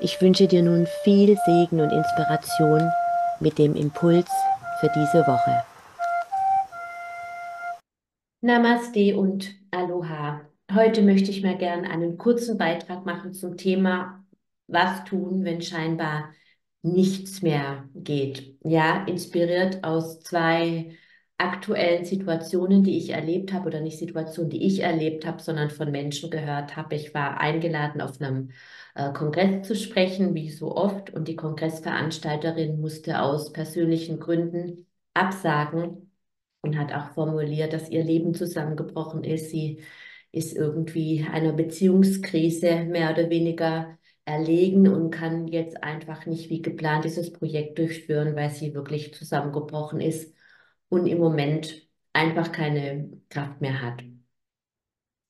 Ich wünsche dir nun viel Segen und Inspiration mit dem Impuls für diese Woche. Namaste und Aloha. Heute möchte ich mir gerne einen kurzen Beitrag machen zum Thema, was tun, wenn scheinbar nichts mehr geht. Ja, inspiriert aus zwei aktuellen Situationen, die ich erlebt habe, oder nicht Situationen, die ich erlebt habe, sondern von Menschen gehört habe. Ich war eingeladen, auf einem äh, Kongress zu sprechen, wie so oft, und die Kongressveranstalterin musste aus persönlichen Gründen absagen und hat auch formuliert, dass ihr Leben zusammengebrochen ist. Sie ist irgendwie einer Beziehungskrise mehr oder weniger erlegen und kann jetzt einfach nicht wie geplant dieses Projekt durchführen, weil sie wirklich zusammengebrochen ist und im Moment einfach keine Kraft mehr hat.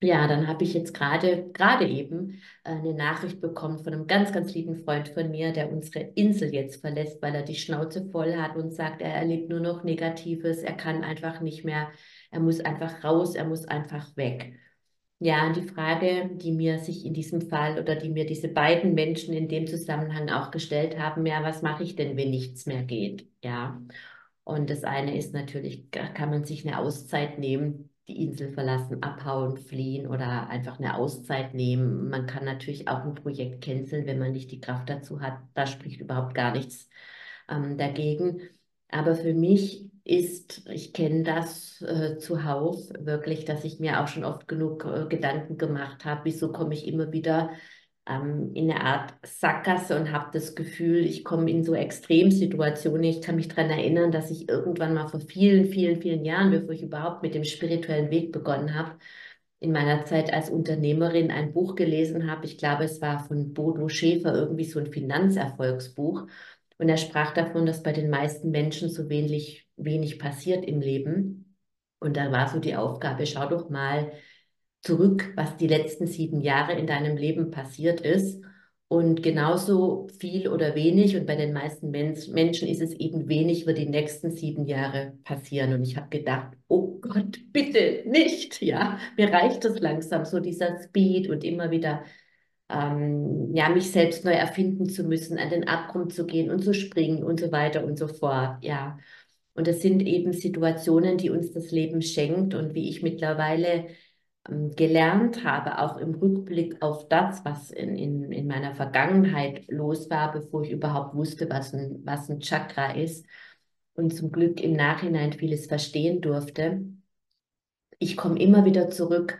Ja, dann habe ich jetzt gerade gerade eben äh, eine Nachricht bekommen von einem ganz, ganz lieben Freund von mir, der unsere Insel jetzt verlässt, weil er die Schnauze voll hat und sagt, er erlebt nur noch Negatives, er kann einfach nicht mehr, er muss einfach raus, er muss einfach weg. Ja, die Frage, die mir sich in diesem Fall oder die mir diese beiden Menschen in dem Zusammenhang auch gestellt haben, ja, was mache ich denn, wenn nichts mehr geht? Ja. Und das eine ist natürlich, kann man sich eine Auszeit nehmen, die Insel verlassen, abhauen, fliehen oder einfach eine Auszeit nehmen. Man kann natürlich auch ein Projekt canceln, wenn man nicht die Kraft dazu hat. Da spricht überhaupt gar nichts ähm, dagegen. Aber für mich ist, ich kenne das äh, zuhauf wirklich, dass ich mir auch schon oft genug äh, Gedanken gemacht habe, wieso komme ich immer wieder ähm, in eine Art Sackgasse und habe das Gefühl, ich komme in so Extremsituationen. Ich kann mich daran erinnern, dass ich irgendwann mal vor vielen, vielen, vielen Jahren, bevor ich überhaupt mit dem spirituellen Weg begonnen habe, in meiner Zeit als Unternehmerin ein Buch gelesen habe. Ich glaube, es war von Bodo Schäfer, irgendwie so ein Finanzerfolgsbuch. Und er sprach davon, dass bei den meisten Menschen so wenig, wenig passiert im Leben. Und da war so die Aufgabe, schau doch mal, zurück, was die letzten sieben Jahre in deinem Leben passiert ist. Und genauso viel oder wenig, und bei den meisten Menschen ist es eben wenig, wird die nächsten sieben Jahre passieren. Und ich habe gedacht, oh Gott, bitte nicht. Ja, mir reicht es langsam, so dieser Speed und immer wieder ähm, ja, mich selbst neu erfinden zu müssen, an den Abgrund zu gehen und zu springen und so weiter und so fort. Ja. Und das sind eben Situationen, die uns das Leben schenkt und wie ich mittlerweile gelernt habe, auch im Rückblick auf das, was in, in, in meiner Vergangenheit los war, bevor ich überhaupt wusste, was ein, was ein Chakra ist und zum Glück im Nachhinein vieles verstehen durfte. Ich komme immer wieder zurück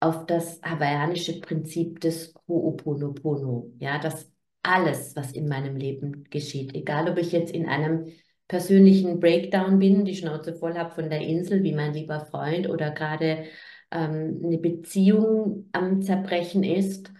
auf das hawaiianische Prinzip des Ho'oponopono, ja, dass alles, was in meinem Leben geschieht, egal ob ich jetzt in einem persönlichen Breakdown bin, die Schnauze voll habe von der Insel, wie mein lieber Freund, oder gerade ähm, eine Beziehung am Zerbrechen ist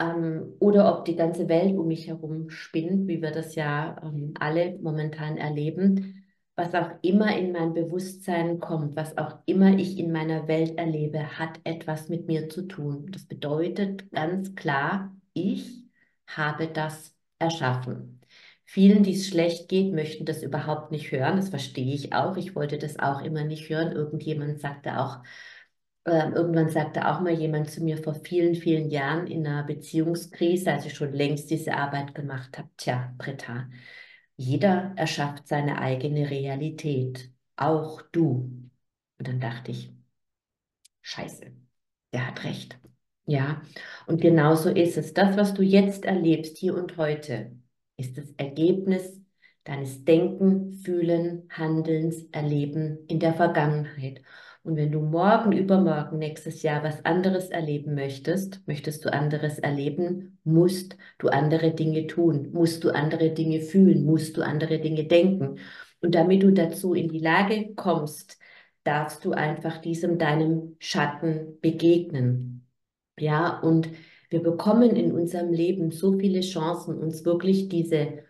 ähm, oder ob die ganze Welt um mich herum spinnt, wie wir das ja ähm, alle momentan erleben. Was auch immer in mein Bewusstsein kommt, was auch immer ich in meiner Welt erlebe, hat etwas mit mir zu tun. Das bedeutet ganz klar, ich habe das erschaffen. Vielen, die es schlecht geht, möchten das überhaupt nicht hören. Das verstehe ich auch. Ich wollte das auch immer nicht hören. Irgendjemand sagte auch, äh, irgendwann sagte auch mal jemand zu mir vor vielen, vielen Jahren in einer Beziehungskrise, als ich schon längst diese Arbeit gemacht habe, tja, Britta, jeder erschafft seine eigene Realität, auch du. Und dann dachte ich, scheiße, der hat recht. Ja, und genauso ist es. Das, was du jetzt erlebst, hier und heute, ist das Ergebnis deines Denken, Fühlen, Handelns, Erleben in der Vergangenheit. Und wenn du morgen, übermorgen, nächstes Jahr was anderes erleben möchtest, möchtest du anderes erleben, musst du andere Dinge tun, musst du andere Dinge fühlen, musst du andere Dinge denken. Und damit du dazu in die Lage kommst, darfst du einfach diesem deinem Schatten begegnen. Ja, und Wir bekommen in unserem Leben so viele Chancen, uns wirklich diese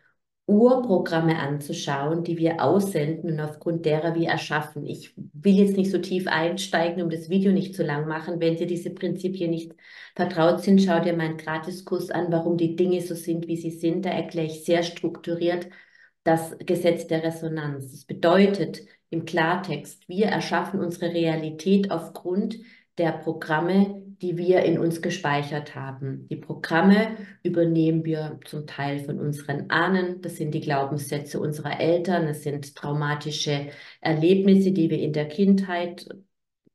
Urprogramme anzuschauen, die wir aussenden und aufgrund derer wir erschaffen. Ich will jetzt nicht so tief einsteigen, um das Video nicht zu lang machen. Wenn dir diese Prinzipien nicht vertraut sind, schau dir meinen Gratiskurs an, warum die Dinge so sind, wie sie sind. Da erkläre ich sehr strukturiert das Gesetz der Resonanz. Das bedeutet im Klartext, wir erschaffen unsere Realität aufgrund der Programme, die wir in uns gespeichert haben. Die Programme übernehmen wir zum Teil von unseren Ahnen. Das sind die Glaubenssätze unserer Eltern. Das sind traumatische Erlebnisse, die wir in der Kindheit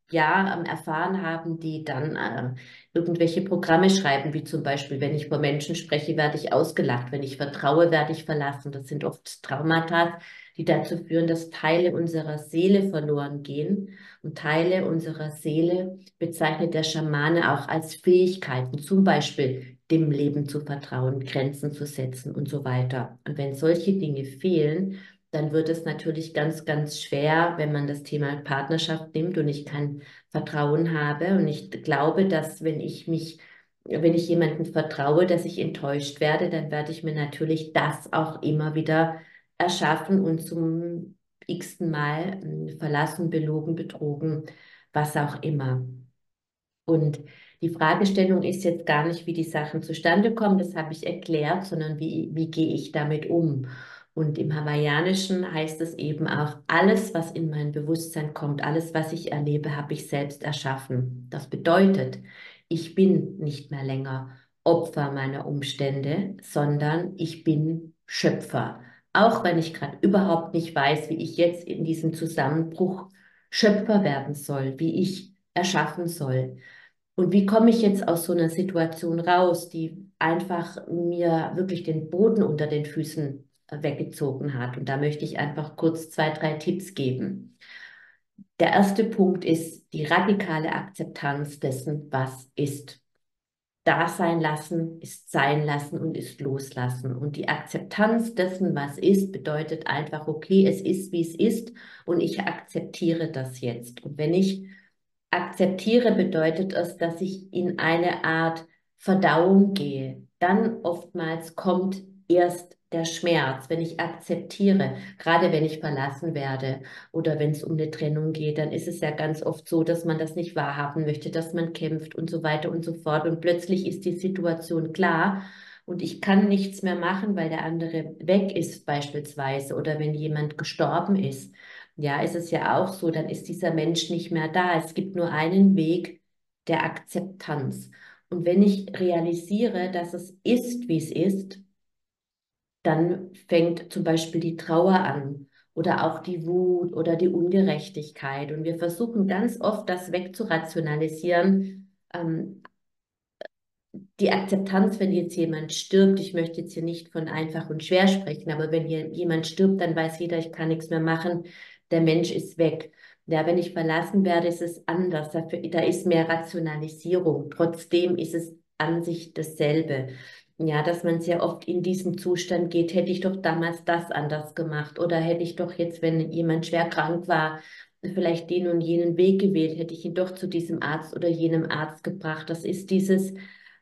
ja erfahren haben, die dann äh, irgendwelche Programme schreiben, wie zum Beispiel, wenn ich vor Menschen spreche, werde ich ausgelacht, wenn ich vertraue, werde ich verlassen. Das sind oft Traumata, die dazu führen, dass Teile unserer Seele verloren gehen. Und Teile unserer Seele bezeichnet der Schamane auch als Fähigkeiten, zum Beispiel dem Leben zu vertrauen, Grenzen zu setzen und so weiter. Und wenn solche Dinge fehlen, dann wird es natürlich ganz, ganz schwer, wenn man das Thema Partnerschaft nimmt und ich kein Vertrauen habe. Und ich glaube, dass wenn ich mich, wenn ich jemandem vertraue, dass ich enttäuscht werde, dann werde ich mir natürlich das auch immer wieder erschaffen und zum x-ten Mal hm, verlassen, belogen, betrogen, was auch immer. Und die Fragestellung ist jetzt gar nicht, wie die Sachen zustande kommen, das habe ich erklärt, sondern wie, wie gehe ich damit um. Und im Hawaiianischen heißt es eben auch, alles, was in mein Bewusstsein kommt, alles, was ich erlebe, habe ich selbst erschaffen. Das bedeutet, ich bin nicht mehr länger Opfer meiner Umstände, sondern ich bin Schöpfer. Auch wenn ich gerade überhaupt nicht weiß, wie ich jetzt in diesem Zusammenbruch Schöpfer werden soll, wie ich erschaffen soll. Und wie komme ich jetzt aus so einer Situation raus, die einfach mir wirklich den Boden unter den Füßen weggezogen hat. Und da möchte ich einfach kurz zwei, drei Tipps geben. Der erste Punkt ist die radikale Akzeptanz dessen, was ist. Da sein lassen ist sein lassen und ist loslassen. Und die Akzeptanz dessen, was ist, bedeutet einfach, okay, es ist, wie es ist und ich akzeptiere das jetzt. Und wenn ich akzeptiere, bedeutet es, dass ich in eine Art Verdauung gehe. Dann oftmals kommt erst der Schmerz, wenn ich akzeptiere, gerade wenn ich verlassen werde oder wenn es um eine Trennung geht, dann ist es ja ganz oft so, dass man das nicht wahrhaben möchte, dass man kämpft und so weiter und so fort. Und plötzlich ist die Situation klar und ich kann nichts mehr machen, weil der andere weg ist beispielsweise oder wenn jemand gestorben ist. Ja, ist es ja auch so, dann ist dieser Mensch nicht mehr da. Es gibt nur einen Weg der Akzeptanz. Und wenn ich realisiere, dass es ist, wie es ist, dann fängt zum Beispiel die Trauer an oder auch die Wut oder die Ungerechtigkeit. Und wir versuchen ganz oft, das wegzurationalisieren. Ähm, die Akzeptanz, wenn jetzt jemand stirbt, ich möchte jetzt hier nicht von einfach und schwer sprechen, aber wenn hier jemand stirbt, dann weiß jeder, ich kann nichts mehr machen, der Mensch ist weg. Ja, wenn ich verlassen werde, ist es anders. Da, da ist mehr Rationalisierung. Trotzdem ist es an sich dasselbe. Ja, dass man sehr oft in diesen Zustand geht, hätte ich doch damals das anders gemacht oder hätte ich doch jetzt, wenn jemand schwer krank war, vielleicht den und jenen Weg gewählt, hätte ich ihn doch zu diesem Arzt oder jenem Arzt gebracht. Das ist dieses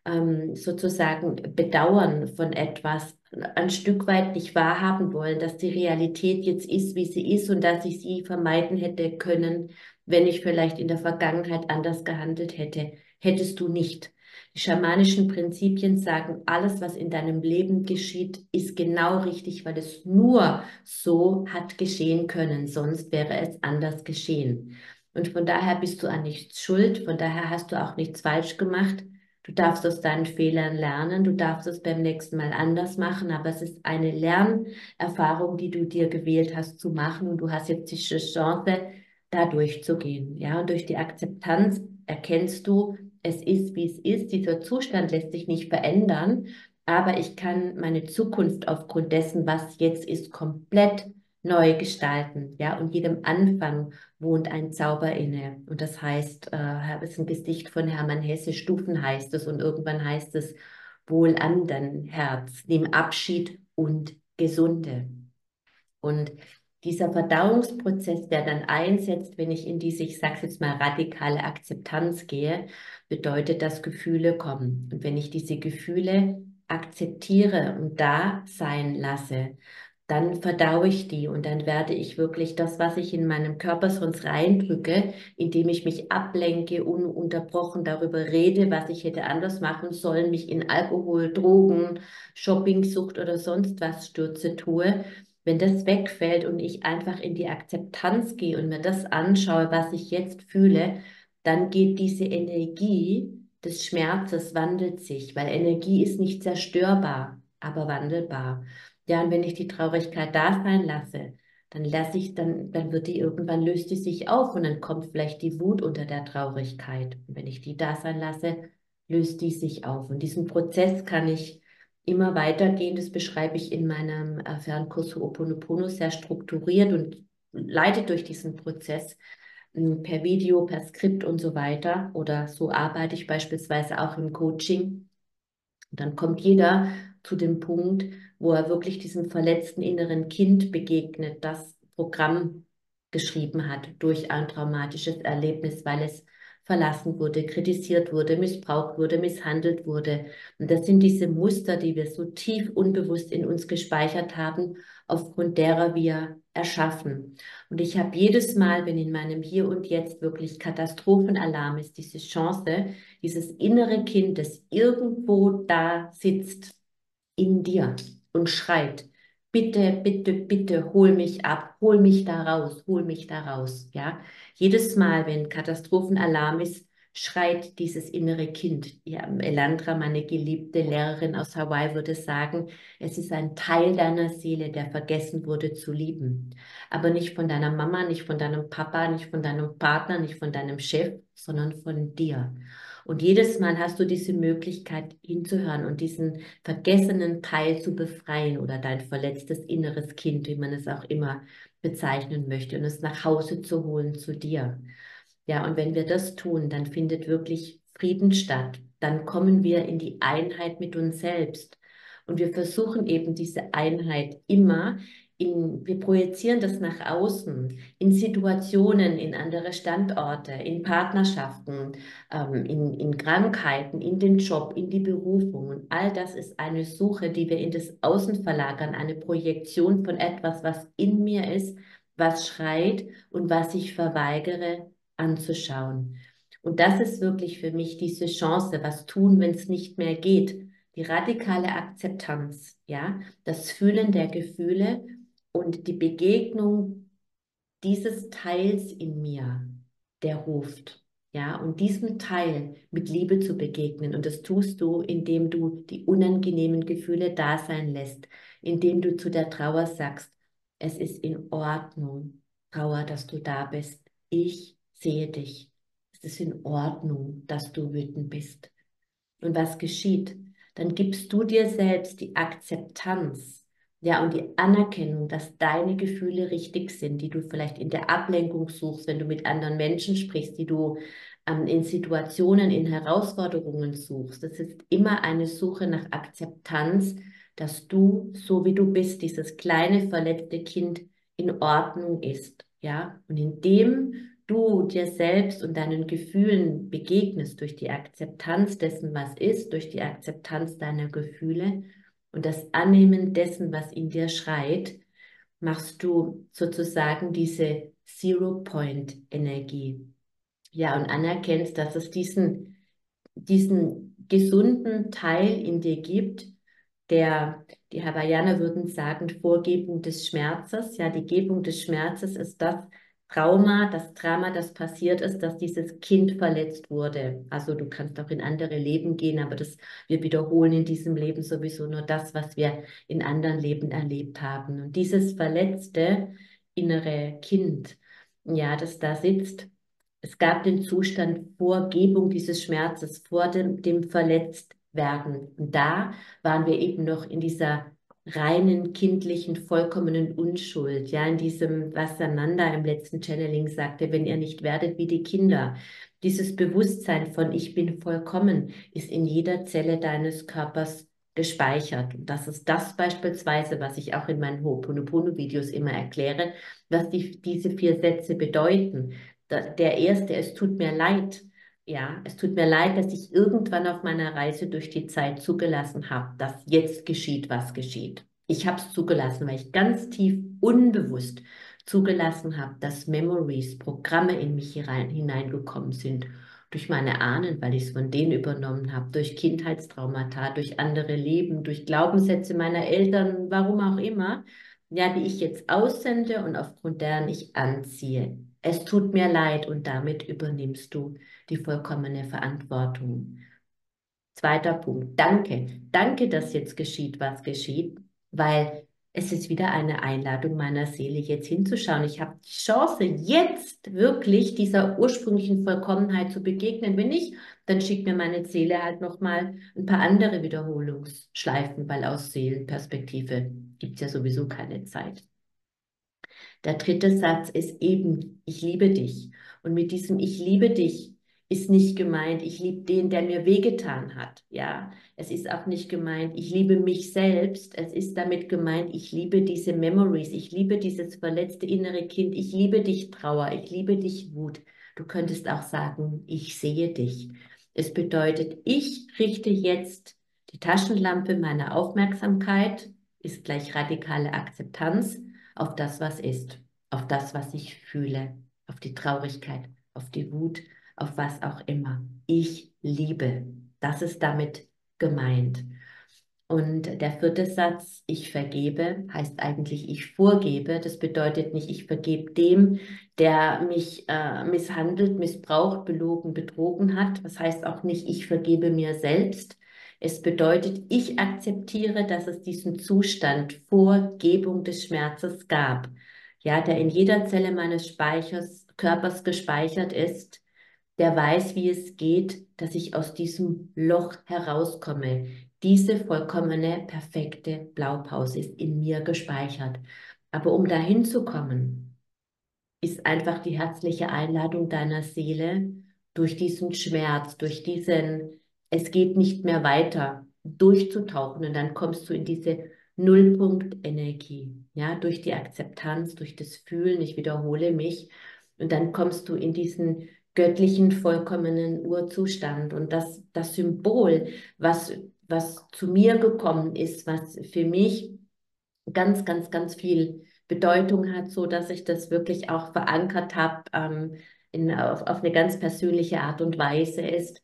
ähm, sozusagen Bedauern von etwas, ein Stück weit nicht wahrhaben wollen, dass die Realität jetzt ist, wie sie ist und dass ich sie vermeiden hätte können, wenn ich vielleicht in der Vergangenheit anders gehandelt hätte. Hättest du nicht. Die schamanischen Prinzipien sagen, alles, was in deinem Leben geschieht, ist genau richtig, weil es nur so hat geschehen können, sonst wäre es anders geschehen. Und von daher bist du an nichts schuld, von daher hast du auch nichts falsch gemacht. Du darfst aus deinen Fehlern lernen, du darfst es beim nächsten Mal anders machen, aber es ist eine Lernerfahrung, die du dir gewählt hast zu machen und du hast jetzt die Chance, da durchzugehen. Ja, und durch die Akzeptanz erkennst du, es ist, wie es ist. Dieser Zustand lässt sich nicht verändern, aber ich kann meine Zukunft aufgrund dessen, was jetzt ist, komplett neu gestalten. Ja, und jedem Anfang wohnt ein Zauber inne. Und das heißt, äh, es ist ein Gedicht von Hermann Hesse, Stufen heißt es, und irgendwann heißt es, wohl an dein Herz, nimm Abschied und Gesunde. Und dieser Verdauungsprozess, der dann einsetzt, wenn ich in diese, ich sage jetzt mal, radikale Akzeptanz gehe, bedeutet, dass Gefühle kommen. Und wenn ich diese Gefühle akzeptiere und da sein lasse, dann verdaue ich die und dann werde ich wirklich das, was ich in meinem Körper sonst reindrücke, indem ich mich ablenke, ununterbrochen darüber rede, was ich hätte anders machen sollen, mich in Alkohol, Drogen, Shoppingsucht oder sonst was stürze tue. Wenn das wegfällt und ich einfach in die Akzeptanz gehe und mir das anschaue, was ich jetzt fühle, dann geht diese Energie des Schmerzes wandelt sich, weil Energie ist nicht zerstörbar, aber wandelbar. Ja, und wenn ich die Traurigkeit da sein lasse, dann lasse ich, dann, dann wird die irgendwann löst die sich auf und dann kommt vielleicht die Wut unter der Traurigkeit. Und wenn ich die da sein lasse, löst die sich auf. Und diesen Prozess kann ich immer weitergehen. Das beschreibe ich in meinem äh, Fernkurs Ho'oponopono sehr strukturiert und leite durch diesen Prozess hm, per Video, per Skript und so weiter. Oder so arbeite ich beispielsweise auch im Coaching. Und dann kommt jeder zu dem Punkt, wo er wirklich diesem verletzten inneren Kind begegnet, das Programm geschrieben hat durch ein traumatisches Erlebnis, weil es verlassen wurde, kritisiert wurde, missbraucht wurde, misshandelt wurde. Und das sind diese Muster, die wir so tief unbewusst in uns gespeichert haben, aufgrund derer wir erschaffen. Und ich habe jedes Mal, wenn in meinem Hier und Jetzt wirklich Katastrophenalarm ist, diese Chance, dieses innere Kind, das irgendwo da sitzt, in dir und schreit, bitte, bitte, bitte, hol mich ab, hol mich da raus, hol mich da raus, ja. Jedes Mal, wenn Katastrophenalarm ist, schreit dieses innere Kind. Ja, Elandra, meine geliebte Lehrerin aus Hawaii, würde sagen, es ist ein Teil deiner Seele, der vergessen wurde zu lieben. Aber nicht von deiner Mama, nicht von deinem Papa, nicht von deinem Partner, nicht von deinem Chef, sondern von dir. Und jedes Mal hast du diese Möglichkeit hinzuhören und diesen vergessenen Teil zu befreien oder dein verletztes inneres Kind, wie man es auch immer bezeichnen möchte, und es nach Hause zu holen zu dir. Ja, und wenn wir das tun, dann findet wirklich Frieden statt. Dann kommen wir in die Einheit mit uns selbst. Und wir versuchen eben diese Einheit immer in, wir projizieren das nach außen, in Situationen, in andere Standorte, in Partnerschaften, ähm, in, in Krankheiten, in den Job, in die Berufung. Und all das ist eine Suche, die wir in das Außen verlagern, eine Projektion von etwas, was in mir ist, was schreit und was ich verweigere anzuschauen. Und das ist wirklich für mich diese Chance, was tun, wenn es nicht mehr geht. Die radikale Akzeptanz, ja, das Fühlen der Gefühle und die Begegnung dieses Teils in mir, der ruft. Ja, und diesem Teil mit Liebe zu begegnen. Und das tust du, indem du die unangenehmen Gefühle da sein lässt, indem du zu der Trauer sagst, es ist in Ordnung, Trauer, dass du da bist. Ich sehe dich. Es ist in Ordnung, dass du wütend bist. Und was geschieht? Dann gibst du dir selbst die Akzeptanz, ja, und die Anerkennung, dass deine Gefühle richtig sind, die du vielleicht in der Ablenkung suchst, wenn du mit anderen Menschen sprichst, die du ähm, in Situationen, in Herausforderungen suchst. Das ist immer eine Suche nach Akzeptanz, dass du, so wie du bist, dieses kleine verletzte Kind in Ordnung ist. Ja, und indem du dir selbst und deinen Gefühlen begegnest durch die Akzeptanz dessen, was ist, durch die Akzeptanz deiner Gefühle, und das Annehmen dessen, was in dir schreit, machst du sozusagen diese Zero-Point-Energie. Ja, und anerkennst, dass es diesen, diesen gesunden Teil in dir gibt, der, die Hawaiianer würden sagen, Vorgebung des Schmerzes. Ja, die Gebung des Schmerzes ist das, Trauma, das Drama, das passiert ist, dass dieses Kind verletzt wurde. Also du kannst auch in andere Leben gehen, aber das, wir wiederholen in diesem Leben sowieso nur das, was wir in anderen Leben erlebt haben. Und dieses verletzte innere Kind, ja, das da sitzt, es gab den Zustand vor Gebung dieses Schmerzes, vor dem, dem Verletztwerden. Und da waren wir eben noch in dieser reinen, kindlichen, vollkommenen Unschuld. Ja, in diesem, was Sananda im letzten Channeling sagte, wenn ihr nicht werdet wie die Kinder. Dieses Bewusstsein von ich bin vollkommen ist in jeder Zelle deines Körpers gespeichert. Und das ist das beispielsweise, was ich auch in meinen Ho'oponopono-Videos immer erkläre, was die, diese vier Sätze bedeuten. Der erste, es tut mir leid. Ja, es tut mir leid, dass ich irgendwann auf meiner Reise durch die Zeit zugelassen habe, dass jetzt geschieht, was geschieht. Ich habe es zugelassen, weil ich ganz tief unbewusst zugelassen habe, dass Memories, Programme in mich hinein, hineingekommen sind durch meine Ahnen, weil ich es von denen übernommen habe, durch Kindheitstraumata, durch andere Leben, durch Glaubenssätze meiner Eltern, warum auch immer, ja, die ich jetzt aussende und aufgrund deren ich anziehe. Es tut mir leid und damit übernimmst du die vollkommene Verantwortung. Zweiter Punkt. Danke. Danke, dass jetzt geschieht, was geschieht, weil es ist wieder eine Einladung meiner Seele, jetzt hinzuschauen. Ich habe die Chance, jetzt wirklich dieser ursprünglichen Vollkommenheit zu begegnen. Wenn nicht, dann schickt mir meine Seele halt nochmal ein paar andere Wiederholungsschleifen, weil aus Seelenperspektive gibt es ja sowieso keine Zeit. Der dritte Satz ist eben, ich liebe dich. Und mit diesem Ich liebe dich ist nicht gemeint, ich liebe den, der mir wehgetan hat. Ja, es ist auch nicht gemeint, ich liebe mich selbst. Es ist damit gemeint, ich liebe diese Memories, ich liebe dieses verletzte innere Kind, ich liebe dich Trauer, ich liebe dich Wut. Du könntest auch sagen, ich sehe dich. Es bedeutet, ich richte jetzt die Taschenlampe meiner Aufmerksamkeit, ist gleich radikale Akzeptanz auf das, was ist, auf das, was ich fühle, auf die Traurigkeit, auf die Wut, auf was auch immer. Ich liebe. Das ist damit gemeint. Und der vierte Satz, ich vergebe, heißt eigentlich ich vorgebe. Das bedeutet nicht, ich vergebe dem, der mich äh, misshandelt, missbraucht, belogen, betrogen hat. Das heißt auch nicht, ich vergebe mir selbst. Es bedeutet, ich akzeptiere, dass es diesen Zustand vor Gebung des Schmerzes gab. Ja, der in jeder Zelle meines Speichers, Körpers gespeichert ist der weiß, wie es geht, dass ich aus diesem Loch herauskomme. Diese vollkommene, perfekte Blaupause ist in mir gespeichert. Aber um dahin zu kommen, ist einfach die herzliche Einladung deiner Seele, durch diesen Schmerz, durch diesen, es geht nicht mehr weiter, durchzutauchen. Und dann kommst du in diese Nullpunkt-Energie, ja, durch die Akzeptanz, durch das Fühlen, ich wiederhole mich. Und dann kommst du in diesen göttlichen, vollkommenen Urzustand. Und das, das Symbol, was, was zu mir gekommen ist, was für mich ganz, ganz, ganz viel Bedeutung hat, so dass ich das wirklich auch verankert habe ähm, auf, auf eine ganz persönliche Art und Weise ist,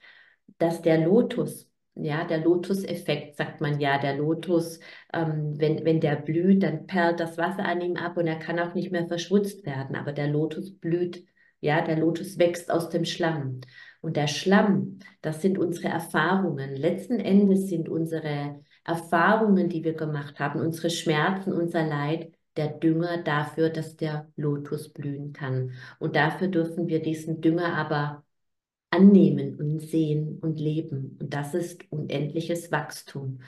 dass der Lotus, ja, der Lotus-Effekt, sagt man ja, der Lotus, ähm, wenn, wenn der blüht, dann perlt das Wasser an ihm ab und er kann auch nicht mehr verschwutzt werden. Aber der Lotus blüht ja, der Lotus wächst aus dem Schlamm. Und der Schlamm, das sind unsere Erfahrungen. Letzten Endes sind unsere Erfahrungen, die wir gemacht haben, unsere Schmerzen, unser Leid, der Dünger dafür, dass der Lotus blühen kann. Und dafür dürfen wir diesen Dünger aber annehmen und sehen und leben. Und das ist unendliches Wachstum.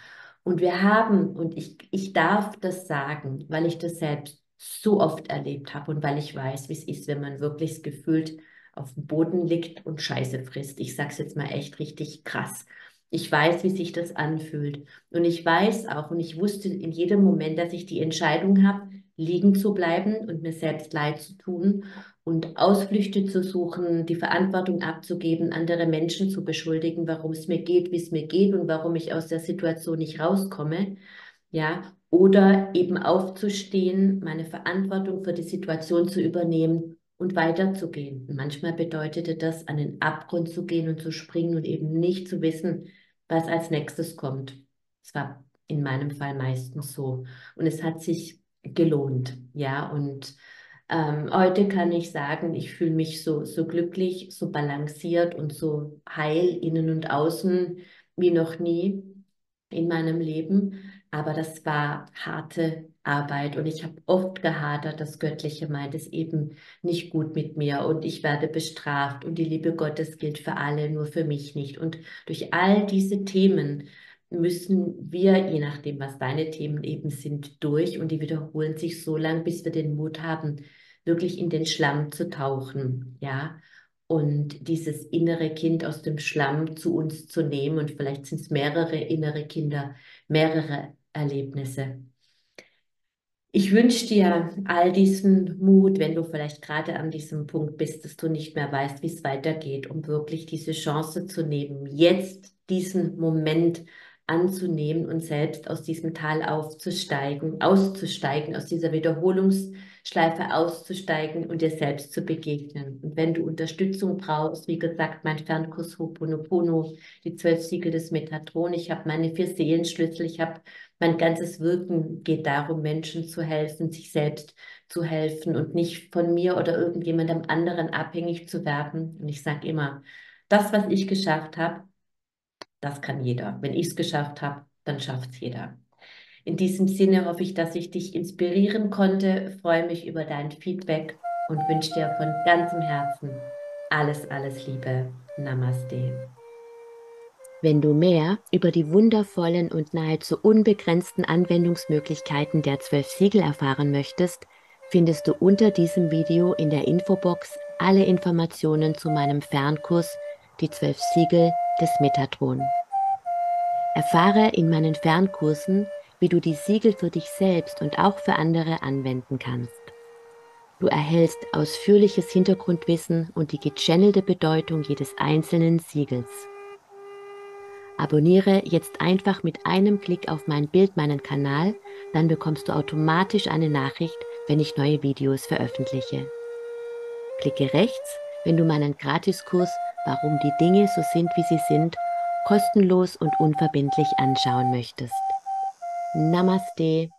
Und wir haben, und ich, ich darf das sagen, weil ich das selbst so oft erlebt habe und weil ich weiß, wie es ist, wenn man wirklich gefühlt auf dem Boden liegt und Scheiße frisst. Ich sage es jetzt mal echt richtig krass. Ich weiß, wie sich das anfühlt. Und ich weiß auch und ich wusste in jedem Moment, dass ich die Entscheidung habe, liegen zu bleiben und mir selbst leid zu tun und Ausflüchte zu suchen, die Verantwortung abzugeben, andere Menschen zu beschuldigen, warum es mir geht, wie es mir geht und warum ich aus der Situation nicht rauskomme. Ja, oder eben aufzustehen, meine Verantwortung für die Situation zu übernehmen und weiterzugehen. Manchmal bedeutete das, an den Abgrund zu gehen und zu springen und eben nicht zu wissen, was als nächstes kommt. Es war in meinem Fall meistens so. Und es hat sich gelohnt, ja. Und ähm, heute kann ich sagen, ich fühle mich so, so glücklich, so balanciert und so heil innen und außen wie noch nie in meinem Leben. Aber das war harte Arbeit und ich habe oft gehadert, das Göttliche meint es eben nicht gut mit mir und ich werde bestraft und die Liebe Gottes gilt für alle, nur für mich nicht. Und durch all diese Themen müssen wir, je nachdem, was deine Themen eben sind, durch und die wiederholen sich so lang, bis wir den Mut haben, wirklich in den Schlamm zu tauchen, ja. und dieses innere Kind aus dem Schlamm zu uns zu nehmen. Und vielleicht sind es mehrere innere Kinder, mehrere Erlebnisse. Ich wünsche dir all diesen Mut, wenn du vielleicht gerade an diesem Punkt bist, dass du nicht mehr weißt, wie es weitergeht, um wirklich diese Chance zu nehmen, jetzt diesen Moment anzunehmen und selbst aus diesem Tal aufzusteigen, auszusteigen, aus dieser Wiederholungsschleife auszusteigen und dir selbst zu begegnen. Und wenn du Unterstützung brauchst, wie gesagt, mein Fernkurs Ho'oponopono, die zwölf Siegel des Metatron, ich habe meine vier Seelenschlüssel, ich habe mein ganzes Wirken geht darum, Menschen zu helfen, sich selbst zu helfen und nicht von mir oder irgendjemandem anderen abhängig zu werden. Und ich sage immer, das, was ich geschafft habe, das kann jeder. Wenn ich es geschafft habe, dann schafft es jeder. In diesem Sinne hoffe ich, dass ich dich inspirieren konnte, freue mich über dein Feedback und wünsche dir von ganzem Herzen alles, alles Liebe. Namaste. Wenn du mehr über die wundervollen und nahezu unbegrenzten Anwendungsmöglichkeiten der zwölf Siegel erfahren möchtest, findest du unter diesem Video in der Infobox alle Informationen zu meinem Fernkurs Die zwölf Siegel des Metatron. Erfahre in meinen Fernkursen, wie du die Siegel für dich selbst und auch für andere anwenden kannst. Du erhältst ausführliches Hintergrundwissen und die gechannelte Bedeutung jedes einzelnen Siegels. Abonniere jetzt einfach mit einem Klick auf mein Bild meinen Kanal, dann bekommst du automatisch eine Nachricht, wenn ich neue Videos veröffentliche. Klicke rechts, wenn du meinen Gratiskurs Warum die Dinge so sind, wie sie sind, kostenlos und unverbindlich anschauen möchtest. Namaste.